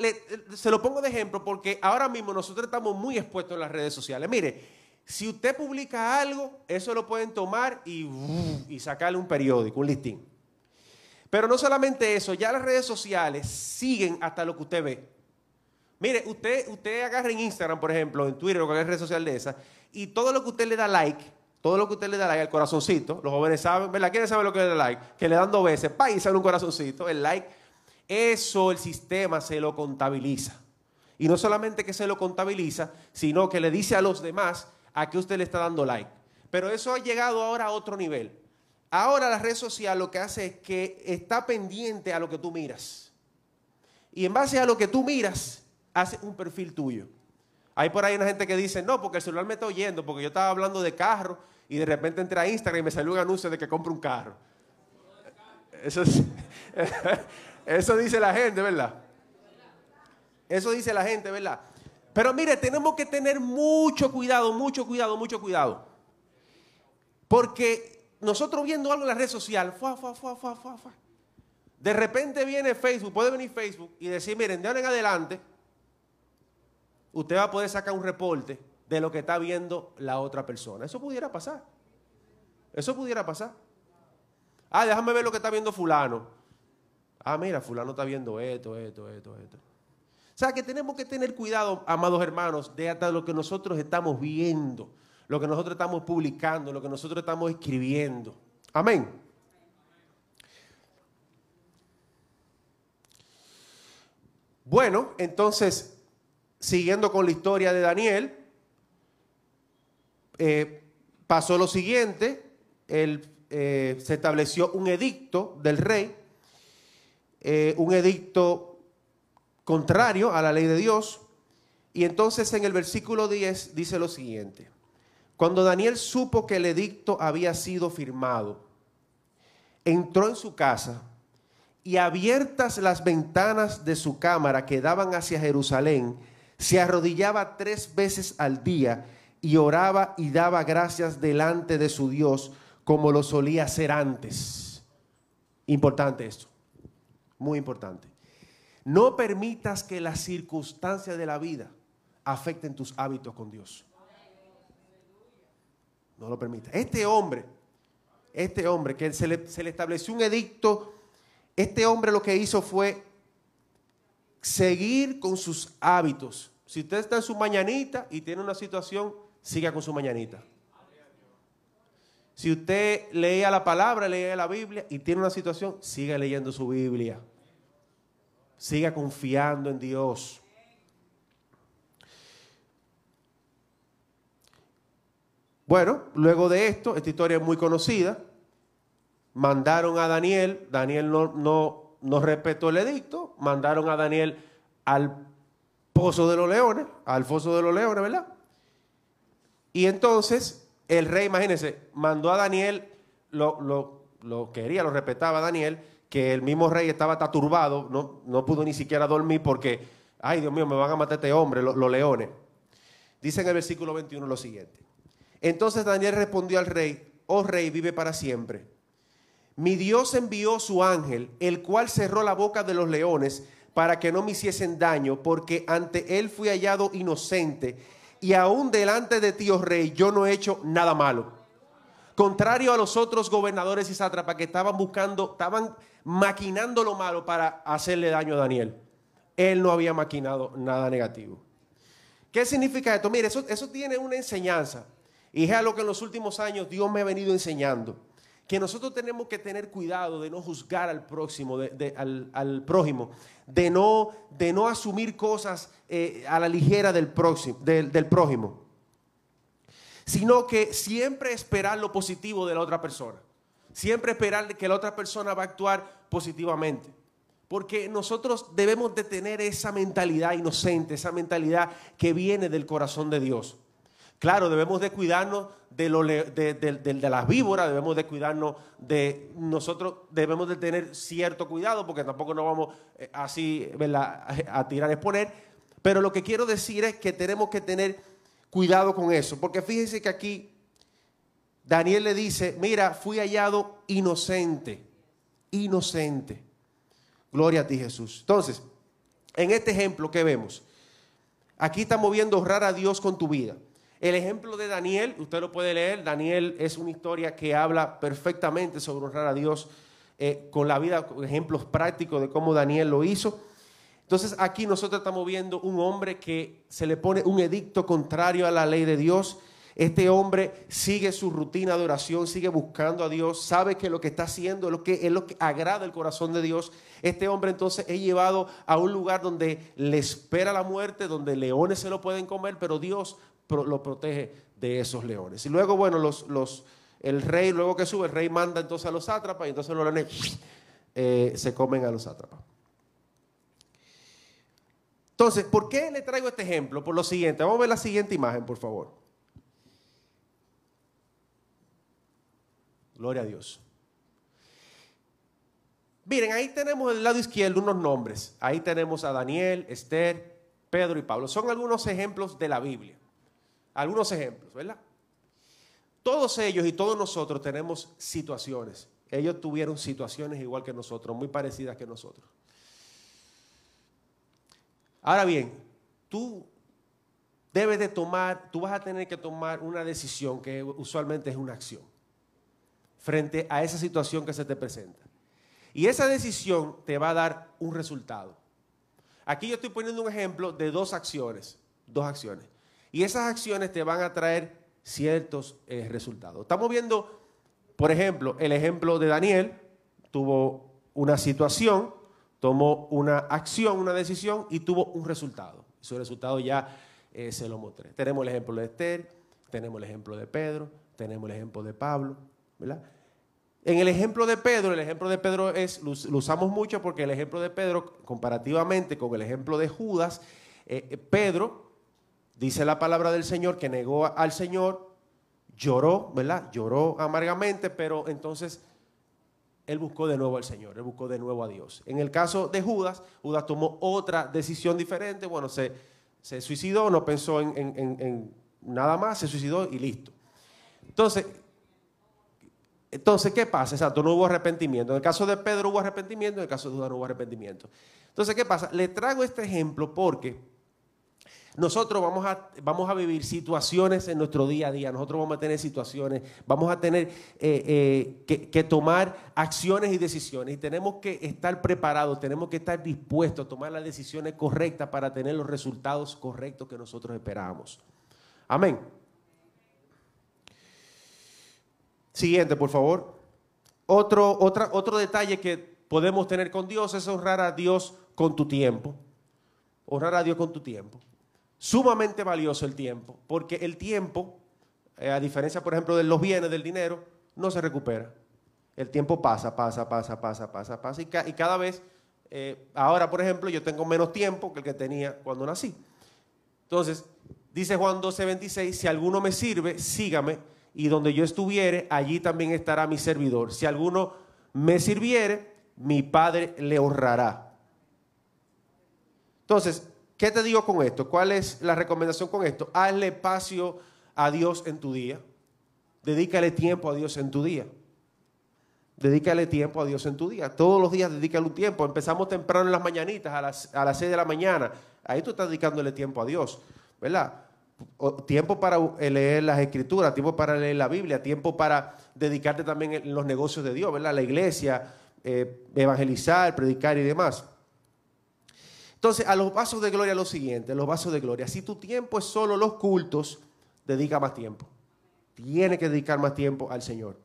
se lo pongo de ejemplo porque ahora mismo nosotros estamos muy expuestos en las redes sociales. Mire, si usted publica algo, eso lo pueden tomar y, sacarle un periódico, un listín. Pero no solamente eso, ya las redes sociales siguen hasta lo que usted ve. Mire, usted, usted agarra en Instagram, por ejemplo, en Twitter o cualquier red social de esa, y todo lo que usted le da like, todo lo que usted le da like al corazoncito, los jóvenes saben, ¿verdad? ¿Quiénes saben lo que le da like? Que le dan dos veces, pa, y sale un corazoncito, el like eso el sistema se lo contabiliza. Y no solamente que se lo contabiliza, sino que le dice a los demás a que usted le está dando like. Pero eso ha llegado ahora a otro nivel. Ahora la red social lo que hace es que está pendiente a lo que tú miras. Y en base a lo que tú miras, hace un perfil tuyo. Hay por ahí una gente que dice, no, porque el celular me está oyendo, porque yo estaba hablando de carro y de repente entré a Instagram y me salió un anuncio de que compre un carro. Eso es... Eso dice la gente, ¿verdad? Eso dice la gente, ¿verdad? Pero mire, tenemos que tener mucho cuidado, mucho cuidado, mucho cuidado. Porque nosotros viendo algo en la red social, de repente viene Facebook, puede venir Facebook y decir, miren, de ahora en adelante, usted va a poder sacar un reporte de lo que está viendo la otra persona. Eso pudiera pasar. Eso pudiera pasar. Ah, déjame ver lo que está viendo fulano. Ah, mira, fulano está viendo esto, esto, esto, esto. Sea que tenemos que tener cuidado, amados hermanos, de hasta lo que nosotros estamos viendo, lo que nosotros estamos publicando, lo que nosotros estamos escribiendo. Amén. Bueno, entonces, siguiendo con la historia de Daniel, eh, pasó lo siguiente, eh, se estableció un edicto del rey eh, un edicto contrario a la ley de Dios. Y entonces en el versículo 10 dice lo siguiente. Cuando Daniel supo que el edicto había sido firmado, entró en su casa y abiertas las ventanas de su cámara que daban hacia Jerusalén, se arrodillaba tres veces al día y oraba y daba gracias delante de su Dios como lo solía hacer antes. Importante esto. Muy importante. No permitas que las circunstancias de la vida afecten tus hábitos con Dios. No lo permitas. Este hombre, este hombre que se le, se le estableció un edicto, este hombre lo que hizo fue seguir con sus hábitos. Si usted está en su mañanita y tiene una situación, siga con su mañanita. Si usted leía la palabra, leía la Biblia y tiene una situación, siga leyendo su Biblia. Siga confiando en Dios. Bueno, luego de esto, esta historia es muy conocida. Mandaron a Daniel, Daniel no, no, no respetó el edicto, mandaron a Daniel al pozo de los leones, al foso de los leones, ¿verdad? Y entonces el rey, imagínense, mandó a Daniel, lo, lo, quería, lo respetaba Daniel, que el mismo rey estaba turbado, no, no pudo ni siquiera dormir porque, ay Dios mío, me van a matar este hombre, los, los leones. Dice en el versículo 21 lo siguiente. Entonces Daniel respondió al rey, oh rey, vive para siempre. Mi Dios envió su ángel, el cual cerró la boca de los leones para que no me hiciesen daño, porque ante él fui hallado inocente y aún delante de ti, oh rey, yo no he hecho nada malo. Contrario a los otros gobernadores y sátrapas que estaban buscando, estaban maquinando lo malo para hacerle daño a Daniel. Él no había maquinado nada negativo. ¿Qué significa esto? Mire, eso, eso tiene una enseñanza. Y es algo que en los últimos años Dios me ha venido enseñando. Que nosotros tenemos que tener cuidado de no juzgar al próximo, al prójimo de no, de no asumir cosas eh, a la ligera del, próximo, del, del prójimo, sino que siempre esperar lo positivo de la otra persona, siempre esperar que la otra persona va a actuar positivamente. Porque nosotros debemos de tener esa mentalidad inocente, esa mentalidad que viene del corazón de Dios. Claro, debemos de cuidarnos de, lo, de, las víboras, debemos de cuidarnos de nosotros, debemos de tener cierto cuidado porque tampoco nos vamos eh, así a tirar a exponer. Pero lo que quiero decir es que tenemos que tener cuidado con eso, porque fíjense que aquí Daniel le dice, mira, fui hallado inocente, inocente. Gloria a ti Jesús. Entonces, En este ejemplo, ¿qué vemos? Aquí estamos viendo honrar a Dios con tu vida. El ejemplo de Daniel, usted lo puede leer, Daniel es una historia que habla perfectamente sobre honrar a Dios eh, con la vida, con ejemplos prácticos de cómo Daniel lo hizo. Entonces aquí nosotros estamos viendo un hombre que se le pone un edicto contrario a la ley de Dios este hombre sigue su rutina de oración, sigue buscando a Dios, sabe que lo que está haciendo es lo que, agrada el corazón de Dios. Este hombre entonces es llevado a un lugar donde le espera la muerte, donde leones se lo pueden comer, pero Dios lo protege de esos leones. Y luego, bueno, los, los, el rey, luego que sube, el rey manda entonces a los sátrapas y entonces los leones eh, se comen a los sátrapas. Entonces, ¿por qué le traigo este ejemplo? Por lo siguiente, vamos a ver la siguiente imagen, por favor. Gloria a Dios. Miren, ahí tenemos del lado izquierdo unos nombres. Ahí tenemos a Daniel, Esther, Pedro y Pablo. Son algunos ejemplos de la Biblia. Algunos ejemplos, ¿verdad? Todos ellos y todos nosotros tenemos situaciones. Ellos tuvieron situaciones igual que nosotros, muy parecidas que nosotros. Ahora bien, tú debes de tomar, tú vas a tener que tomar una decisión que usualmente es una acción frente a esa situación que se te presenta. Y esa decisión te va a dar un resultado. Aquí yo estoy poniendo un ejemplo de dos acciones, dos acciones. Y esas acciones te van a traer ciertos eh, resultados. Estamos viendo, por ejemplo, el ejemplo de Daniel, tuvo una situación, tomó una acción, una decisión y tuvo un resultado. Su resultado ya eh, se lo mostré. Tenemos el ejemplo de Esther, tenemos el ejemplo de Pedro, tenemos el ejemplo de Pablo, En el ejemplo de Pedro, el ejemplo de Pedro es, lo, usamos mucho porque el ejemplo de Pedro, comparativamente con el ejemplo de Judas, eh, eh, Pedro, dice la palabra del Señor, que negó al Señor, lloró, ¿verdad? Lloró amargamente, pero entonces él buscó de nuevo al Señor, él buscó de nuevo a Dios. En el caso de Judas, Judas tomó otra decisión diferente, bueno, se, se suicidó, no pensó en, en nada más, se suicidó y listo. Entonces, entonces, ¿qué pasa? Exacto, no hubo arrepentimiento. En el caso de Pedro hubo arrepentimiento, en el caso de Judas no hubo arrepentimiento. Entonces, ¿qué pasa? Le traigo este ejemplo porque nosotros vamos a, vamos a vivir situaciones en nuestro día a día, nosotros vamos a tener situaciones, vamos a tener eh, eh, que, tomar acciones y decisiones y tenemos que estar preparados, tenemos que estar dispuestos a tomar las decisiones correctas para tener los resultados correctos que nosotros esperamos. Amén. Siguiente, por favor. Otro, otro detalle que podemos tener con Dios es honrar a Dios con tu tiempo. Honrar a Dios con tu tiempo. Sumamente valioso el tiempo, porque el tiempo, eh, a diferencia, por ejemplo, de los bienes, del dinero, no se recupera. El tiempo pasa, pasa, pasa, pasa, pasa, pasa. Y, cada vez, eh, ahora, por ejemplo, yo tengo menos tiempo que el que tenía cuando nací. Entonces, dice Juan 12, 26, si alguno me sirve, sígame y donde yo estuviere, allí también estará mi servidor. Si alguno me sirviere, mi Padre le honrará. Entonces, ¿qué te digo con esto? ¿Cuál es la recomendación con esto? Hazle espacio a Dios en tu día. Dedícale tiempo a Dios en tu día. Dedícale tiempo a Dios en tu día. Todos los días dedícale un tiempo. Empezamos temprano en las mañanitas, a las, a las 6 de la mañana. Ahí tú estás dedicándole tiempo a Dios, ¿verdad? Tiempo para eh, leer las escrituras, tiempo para leer la Biblia, tiempo para dedicarte también en los negocios de Dios, ¿verdad? La iglesia, eh, evangelizar, predicar y demás. Entonces, a los vasos de gloria lo siguiente, los vasos de gloria. Si tu tiempo es solo los cultos, dedica más tiempo. Tiene que dedicar más tiempo al Señor.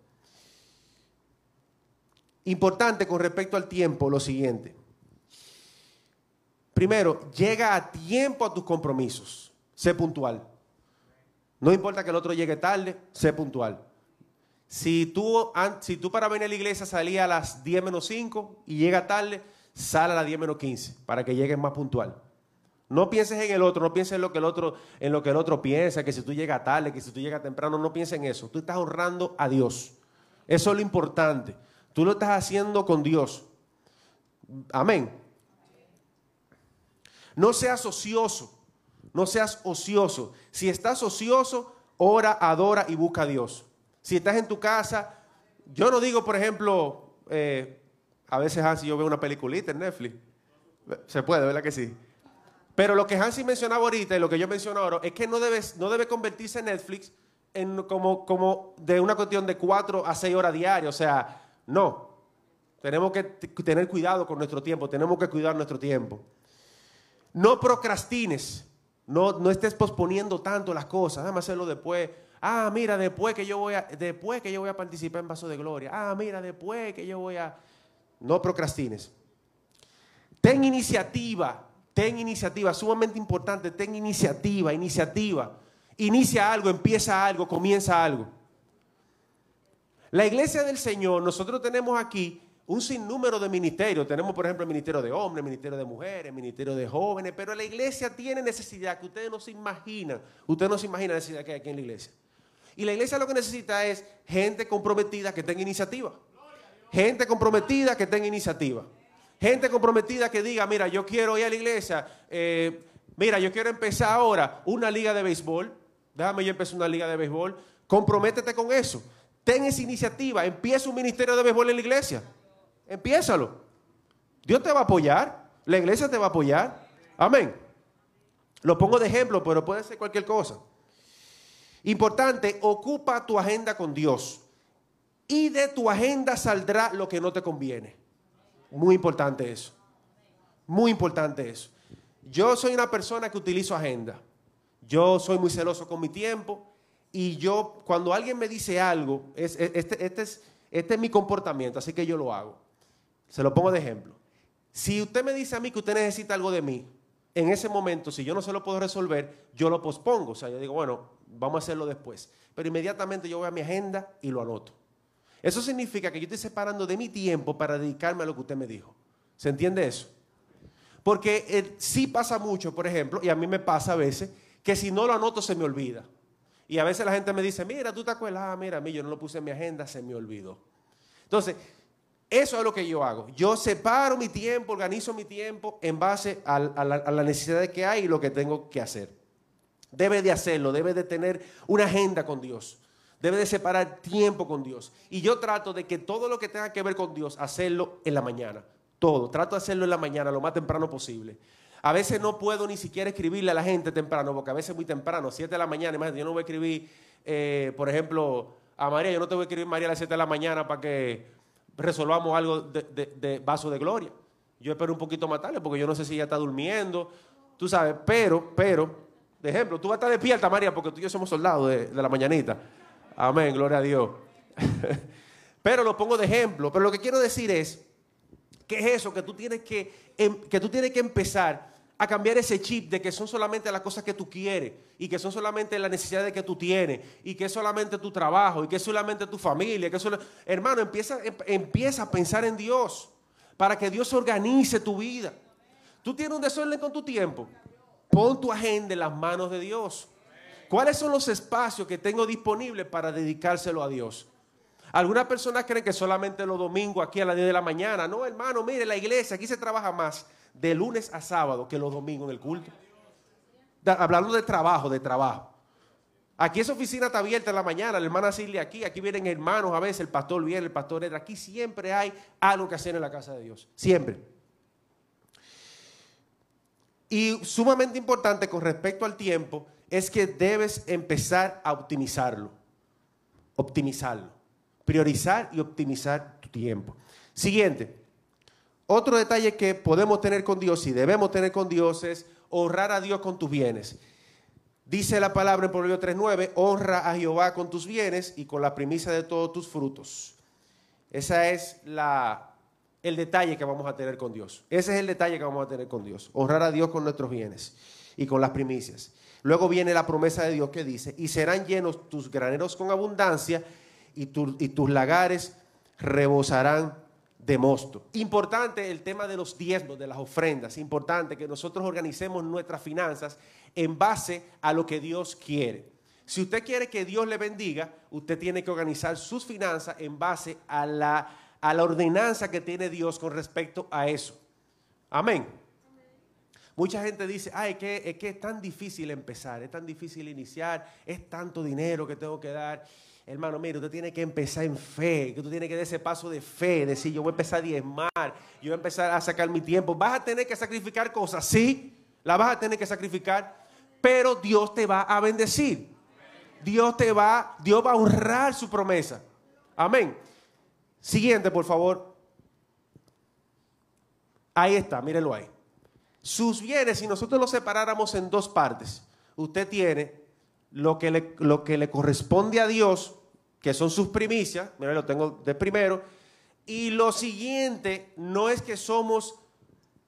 Importante con respecto al tiempo, lo siguiente. Primero, llega a tiempo a tus compromisos sé puntual. No importa que el otro llegue tarde, sé puntual. Si tú, para venir a la iglesia salía a las 10 menos 5 y llega tarde, sal a las 10 menos 15 para que llegues más puntual. No pienses en el otro, no pienses en lo que el otro, en lo que el otro piensa, que si tú llegas tarde, que si tú llegas temprano, no pienses en eso. Tú estás honrando a Dios. Eso es lo importante. Tú lo estás haciendo con Dios. Amén. No seas ocioso. No seas ocioso. Si estás ocioso, ora, adora y busca a Dios. Si estás en tu casa, yo no digo, por ejemplo, eh, a veces así yo veo una peliculita en Netflix. Se puede, ¿verdad que sí? Pero lo que Hansi mencionaba ahorita y lo que yo menciono ahora es que no debe, no debe convertirse en Netflix en como, como de una cuestión de cuatro a seis horas diarias. O sea, no. Tenemos que tener cuidado con nuestro tiempo, tenemos que cuidar nuestro tiempo. No procrastines, no, no estés posponiendo tanto las cosas, déjame hacerlo después. Ah, mira, después que yo voy a, después que yo voy a participar en Vaso de Gloria. Ah, mira, después que yo voy a... No procrastines. Ten iniciativa, ten iniciativa, sumamente importante, ten iniciativa, iniciativa. Inicia algo, empieza algo, comienza algo. La iglesia del Señor, nosotros tenemos aquí un sinnúmero de ministerios. Tenemos, por ejemplo, el ministerio de hombres, el ministerio de mujeres, el ministerio de jóvenes, pero la iglesia tiene necesidad que ustedes no se imaginan. Ustedes no se imaginan la necesidad que hay aquí en la iglesia. Y la iglesia lo que necesita es gente comprometida que tenga iniciativa. Gente comprometida que tenga iniciativa. Gente comprometida que diga, mira, yo quiero ir a la iglesia, eh, mira, yo quiero empezar ahora una liga de béisbol, déjame yo empezar una liga de béisbol, comprométete con eso. Ten esa iniciativa, empieza un ministerio de béisbol en la iglesia. Empiézalo. Dios te va a apoyar, la iglesia te va a apoyar. Amén. Lo pongo de ejemplo, pero puede ser cualquier cosa. Importante, ocupa tu agenda con Dios. Y de tu agenda saldrá lo que no te conviene. Muy importante eso. Muy importante eso. Yo soy una persona que utilizo agenda. Yo soy muy celoso con mi tiempo. Y yo, cuando alguien me dice algo, este, este, es, este es mi comportamiento, así que yo lo hago. Se lo pongo de ejemplo. Si usted me dice a mí que usted necesita algo de mí, en ese momento, si yo no se lo puedo resolver, yo lo pospongo. O sea, yo digo, bueno, vamos a hacerlo después. Pero inmediatamente yo voy a mi agenda y lo anoto. Eso significa que yo estoy separando de mi tiempo para dedicarme a lo que usted me dijo. ¿Se entiende eso? Porque eh, sí pasa mucho, por ejemplo, y a mí me pasa a veces, que si no lo anoto se me olvida. Y a veces la gente me dice, mira, tú te acuerdas, ah, mira, a mí yo no lo puse en mi agenda, se me olvidó. Entonces, eso es lo que yo hago. Yo separo mi tiempo, organizo mi tiempo en base a, la, a la necesidad que hay y lo que tengo que hacer. Debe de hacerlo, debe de tener una agenda con Dios. Debe de separar tiempo con Dios. Y yo trato de que todo lo que tenga que ver con Dios, hacerlo en la mañana. Todo. Trato de hacerlo en la mañana, lo más temprano posible. A veces no puedo ni siquiera escribirle a la gente temprano, porque a veces es muy temprano, 7 de la mañana. Imagínate, yo no voy a escribir, eh, por ejemplo, a María, yo no te voy a escribir María a las 7 de la mañana para que resolvamos algo de, vaso de gloria. Yo espero un poquito matarle, porque yo no sé si ella está durmiendo, tú sabes, pero, pero, de ejemplo, tú vas a estar despierta, María, porque tú y yo somos soldados de, de la mañanita. Amén, gloria a Dios. pero lo pongo de ejemplo. Pero lo que quiero decir es que es eso, que tú tienes que, em, que, tú tienes que empezar a cambiar ese chip de que son solamente las cosas que tú quieres y que son solamente las necesidades que tú tienes y que es solamente tu trabajo y que es solamente tu familia. Que Hermano, empieza, em, empieza a pensar en Dios para que Dios organice tu vida. Tú tienes un desorden con tu tiempo. Pon tu agenda en las manos de Dios. ¿Cuáles son los espacios que tengo disponibles para dedicárselo a Dios? Algunas personas creen que solamente los domingos aquí a las 10 de la mañana. No, hermano, mire, la iglesia aquí se trabaja más de lunes a sábado que los domingos en el culto. hablando de trabajo, de trabajo. Aquí esa oficina está abierta en la mañana, la hermana Silvia aquí, aquí vienen hermanos a veces, el pastor viene, el pastor entra. Aquí siempre hay algo que hacer en la casa de Dios. Siempre. Y sumamente importante con respecto al tiempo es que debes empezar a optimizarlo. Optimizarlo. Priorizar y optimizar tu tiempo. Siguiente. Otro detalle que podemos tener con Dios y debemos tener con Dios es honrar a Dios con tus bienes. Dice la palabra en Proverbio 3.9, honra a Jehová con tus bienes y con la primicia de todos tus frutos. Ese es el detalle que vamos a tener con Dios. Ese es el detalle que vamos a tener con Dios. Honrar a Dios con nuestros bienes y con las primicias. Luego viene la promesa de Dios que dice, y serán llenos tus graneros con abundancia y tus lagares rebosarán de mosto. Importante el tema de los diezmos, de las ofrendas. Importante que nosotros organicemos nuestras finanzas en base a lo que Dios quiere. Si usted quiere que Dios le bendiga, usted tiene que organizar sus finanzas en base a la, a la ordenanza que tiene Dios con respecto a eso. Amén. Mucha gente dice, ay, que, es que es tan difícil empezar, es tan difícil iniciar, es tanto dinero que tengo que dar. Hermano, mire, usted tiene que empezar en fe, que tú tienes que dar ese paso de fe, decir, yo voy a empezar a diezmar, yo voy a empezar a sacar mi tiempo. Vas a tener que sacrificar cosas, sí, la vas a tener que sacrificar, pero Dios te va a bendecir. Dios te va, Dios va a honrar su promesa. Amén. Siguiente, por favor. Ahí está, mírenlo ahí. Sus bienes, si nosotros los separáramos en dos partes, usted tiene lo que le, lo que le corresponde a Dios, que son sus primicias, mira, lo tengo de primero, y lo siguiente no es que somos,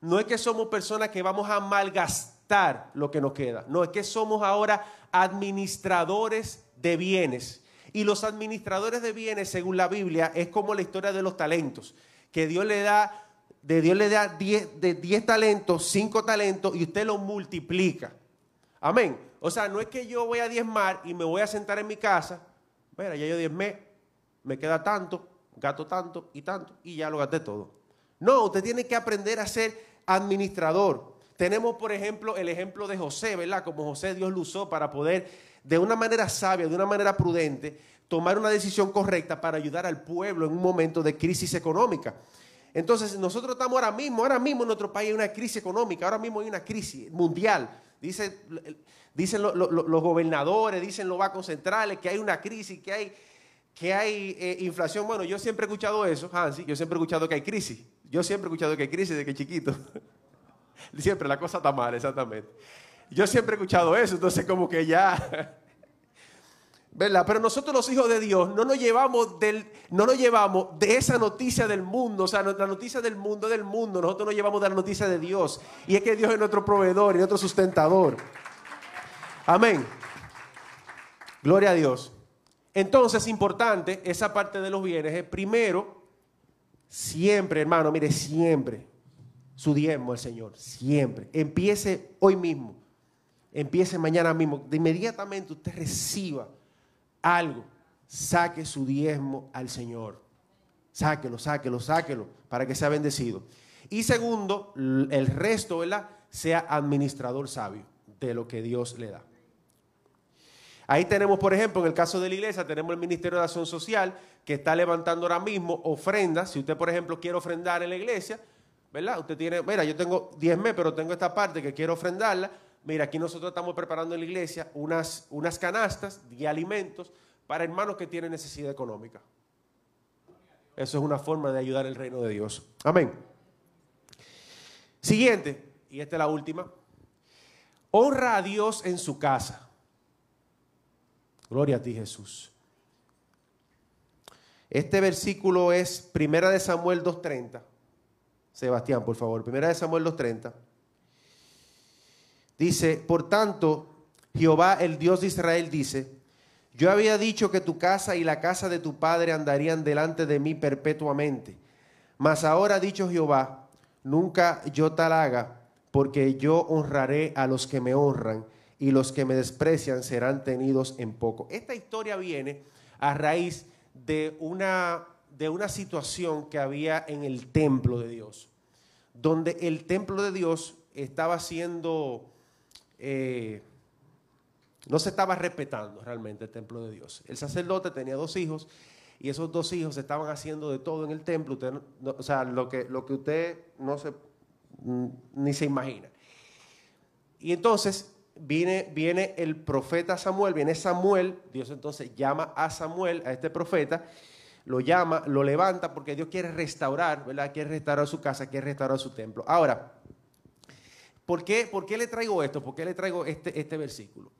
no es que somos personas que vamos a malgastar lo que nos queda, no es que somos ahora administradores de bienes. Y los administradores de bienes, según la Biblia, es como la historia de los talentos, que Dios le da, de Dios le da 10 de 10 talentos, 5 talentos y usted lo multiplica. Amén. O sea, no es que yo voy a diezmar y me voy a sentar en mi casa, mira, ya yo diezmé, me queda tanto, gasto tanto y tanto, y ya lo gasté todo. No, usted tiene que aprender a ser administrador. Tenemos, por ejemplo, el ejemplo de José, ¿verdad? Como José Dios lo usó para poder, de una manera sabia, de una manera prudente, tomar una decisión correcta para ayudar al pueblo en un momento de crisis económica. Entonces, nosotros estamos ahora mismo, ahora mismo en nuestro país hay una crisis económica, ahora mismo hay una crisis mundial. Dice Dicen los gobernadores, dicen los bancos centrales que hay una crisis, que hay, que hay eh, inflación. Bueno, yo siempre he escuchado eso, Hansi, yo siempre he escuchado que hay crisis. Yo siempre he escuchado que hay crisis desde que chiquito. siempre la cosa está mal, exactamente. Yo siempre he escuchado eso, entonces como que ya... ¿verdad? Pero nosotros los hijos de Dios no nos llevamos del, no nos llevamos de esa noticia del mundo, o sea, la noticia del mundo del mundo, nosotros nos llevamos de la noticia de Dios. Y es que Dios es nuestro proveedor y nuestro sustentador. Amén. Gloria a Dios. Entonces, importante, esa parte de los bienes es primero, siempre, hermano, mire, siempre, su diezmo al Señor, siempre. Empiece hoy mismo, empiece mañana mismo, de inmediatamente usted reciba algo, saque su diezmo al Señor. Sáquelo, sáquelo, sáquelo, para que sea bendecido. Y segundo, el resto, ¿verdad? Sea administrador sabio de lo que Dios le da. Ahí tenemos, por ejemplo, en el caso de la iglesia, tenemos el Ministerio de Acción Social que está levantando ahora mismo ofrendas. Si usted, por ejemplo, quiere ofrendar en la iglesia, ¿verdad? Usted tiene, mira, yo tengo 10 meses, pero tengo esta parte que quiero ofrendarla. Mira, aquí nosotros estamos preparando en la iglesia unas, unas canastas de alimentos para hermanos que tienen necesidad económica. Eso es una forma de ayudar el reino de Dios. Amén. Siguiente, y esta es la última. Honra a Dios en su casa. Gloria a ti, Jesús. Este versículo es Primera de Samuel 2.30. Sebastián, por favor. Primera de Samuel 2.30. Dice, por tanto, Jehová, el Dios de Israel, dice, yo había dicho que tu casa y la casa de tu padre andarían delante de mí perpetuamente. Mas ahora ha dicho Jehová, nunca yo tal haga, porque yo honraré a los que me honran y los que me desprecian serán tenidos en poco. Esta historia viene a raíz de una, de una situación que había en el templo de Dios, donde el templo de Dios estaba siendo, eh, no se estaba respetando realmente el templo de Dios. El sacerdote tenía dos hijos y esos dos hijos estaban haciendo de todo en el templo, o sea, lo que, lo que usted no se, ni se imagina. Y entonces viene, viene el profeta Samuel, viene Samuel, Dios entonces llama a Samuel, a este profeta, lo llama, lo levanta porque Dios quiere restaurar, ¿verdad? Quiere restaurar su casa, quiere restaurar su templo. Ahora, ¿por qué, por qué le traigo esto? ¿Por qué le traigo este, este versículo?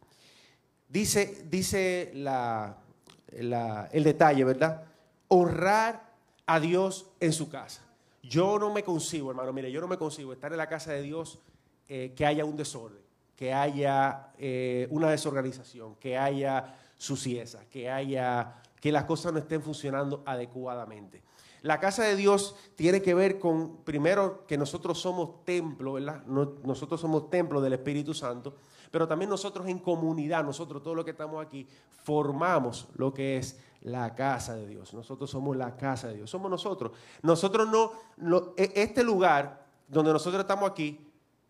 Dice, dice el detalle, ¿verdad? Honrar a Dios en su casa. Yo no me concibo, hermano, mire, yo no me concibo estar en la casa de Dios eh, que haya un desorden que haya eh, una desorganización, que haya suciedad, que haya que las cosas no estén funcionando adecuadamente. La casa de Dios tiene que ver con, primero, que nosotros somos templo, ¿verdad? nosotros somos templo del Espíritu Santo, pero también nosotros en comunidad, nosotros todos los que estamos aquí, formamos lo que es la casa de Dios. Nosotros somos la casa de Dios, somos nosotros. Nosotros no, no e, este lugar donde nosotros estamos aquí,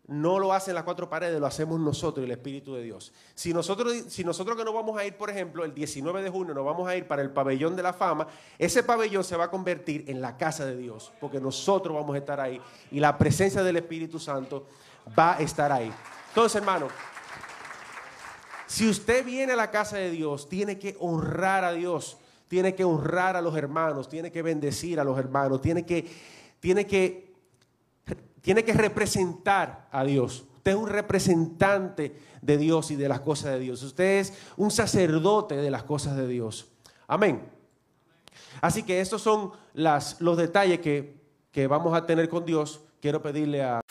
no lo hacen las cuatro paredes, lo hacemos nosotros y el Espíritu de Dios. Si nosotros, si nosotros que nos vamos a ir, por ejemplo, el 19 de junio nos vamos a ir para el pabellón de la fama, ese pabellón se va a convertir en la casa de Dios, porque nosotros vamos a estar ahí y la presencia del Espíritu Santo va a estar ahí. Entonces, hermano, si usted viene a la casa de Dios, tiene que honrar a Dios, tiene que honrar a los hermanos, tiene que bendecir a los hermanos, tiene que, tiene que tiene que representar a Dios. Usted es un representante de Dios y de las cosas de Dios. Usted es un sacerdote de las cosas de Dios. Amén. Así que estos son los detalles que vamos a tener con Dios. Quiero pedirle a...